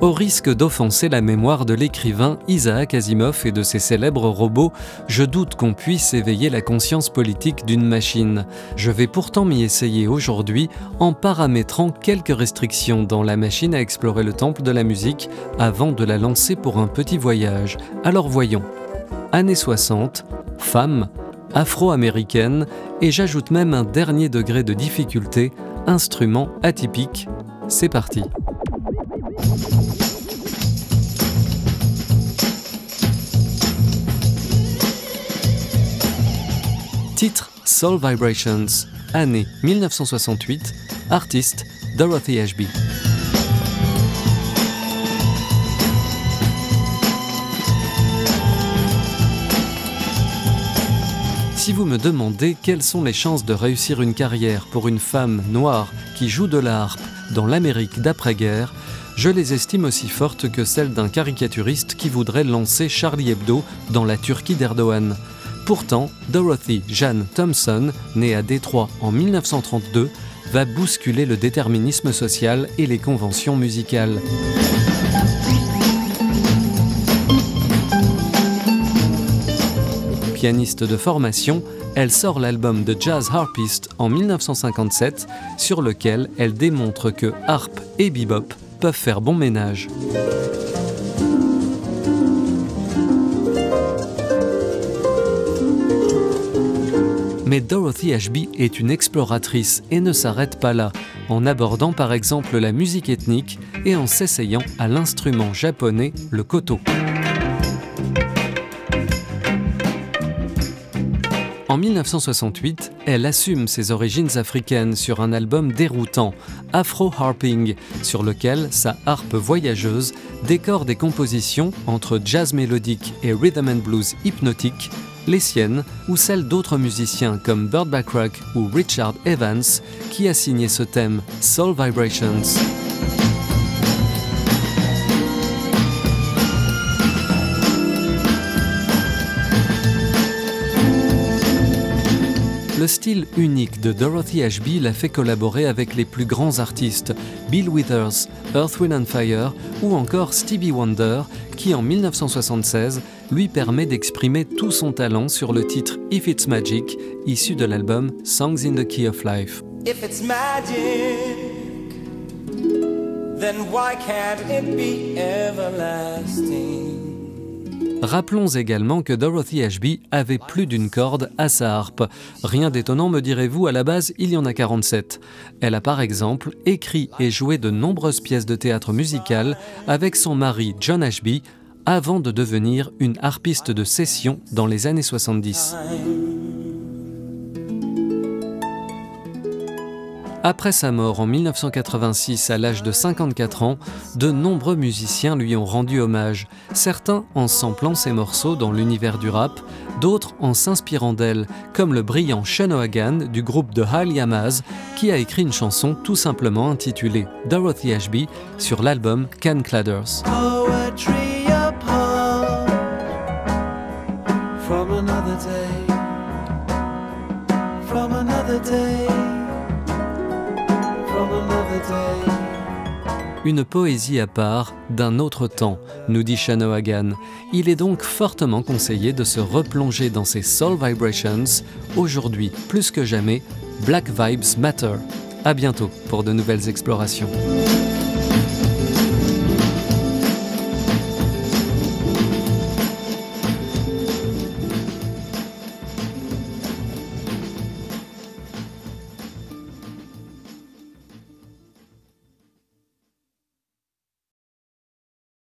Au risque d'offenser la mémoire de l'écrivain Isaac Asimov et de ses célèbres robots, je doute qu'on puisse éveiller la conscience politique d'une machine. Je vais pourtant m'y essayer aujourd'hui en paramétrant quelques restrictions dans la machine à explorer le temple de la musique avant de la lancer pour un petit voyage. Alors voyons. Années 60, femme, afro-américaine et j'ajoute même un dernier degré de difficulté, instrument atypique. C'est parti. Titre Soul Vibrations, année 1968, artiste Dorothy Ashby. Si vous me demandez quelles sont les chances de réussir une carrière pour une femme noire qui joue de la harpe dans l'Amérique d'après-guerre, je les estime aussi fortes que celles d'un caricaturiste qui voudrait lancer Charlie Hebdo dans la Turquie d'Erdogan. Pourtant, Dorothy Jeanne Thompson, née à Détroit en 1932, va bousculer le déterminisme social et les conventions musicales. pianiste de formation, elle sort l'album The Jazz Harpist en 1957, sur lequel elle démontre que harp et bebop peuvent faire bon ménage. Mais Dorothy Ashby est une exploratrice et ne s'arrête pas là, en abordant par exemple la musique ethnique et en s'essayant à l'instrument japonais, le koto. En 1968, elle assume ses origines africaines sur un album déroutant, Afro Harping, sur lequel sa harpe voyageuse décore des compositions entre jazz mélodique et rhythm and blues hypnotique, les siennes ou celles d'autres musiciens comme Burt Bacharach ou Richard Evans, qui a signé ce thème Soul Vibrations. Le style unique de Dorothy Ashby l'a fait collaborer avec les plus grands artistes, Bill Withers, Earth, Wind and Fire ou encore Stevie Wonder, qui en 1976 lui permet d'exprimer tout son talent sur le titre If It's Magic, issu de l'album Songs in the Key of Life. Rappelons également que Dorothy Ashby avait plus d'une corde à sa harpe. Rien d'étonnant, me direz-vous, à la base, il y en a 47. Elle a par exemple écrit et joué de nombreuses pièces de théâtre musicales avec son mari John Ashby avant de devenir une harpiste de session dans les années 70. Après sa mort en 1986 à l'âge de 54 ans, de nombreux musiciens lui ont rendu hommage, certains en samplant ses morceaux dans l'univers du rap, d'autres en s'inspirant d'elle, comme le brillant Sean du groupe de Hal Yamaz, qui a écrit une chanson tout simplement intitulée Dorothy Ashby sur l'album Can Cladders. Une poésie à part, d'un autre temps, nous dit Shanohagan. Il est donc fortement conseillé de se replonger dans ces soul vibrations. Aujourd'hui, plus que jamais, Black Vibes Matter. À bientôt pour de nouvelles explorations.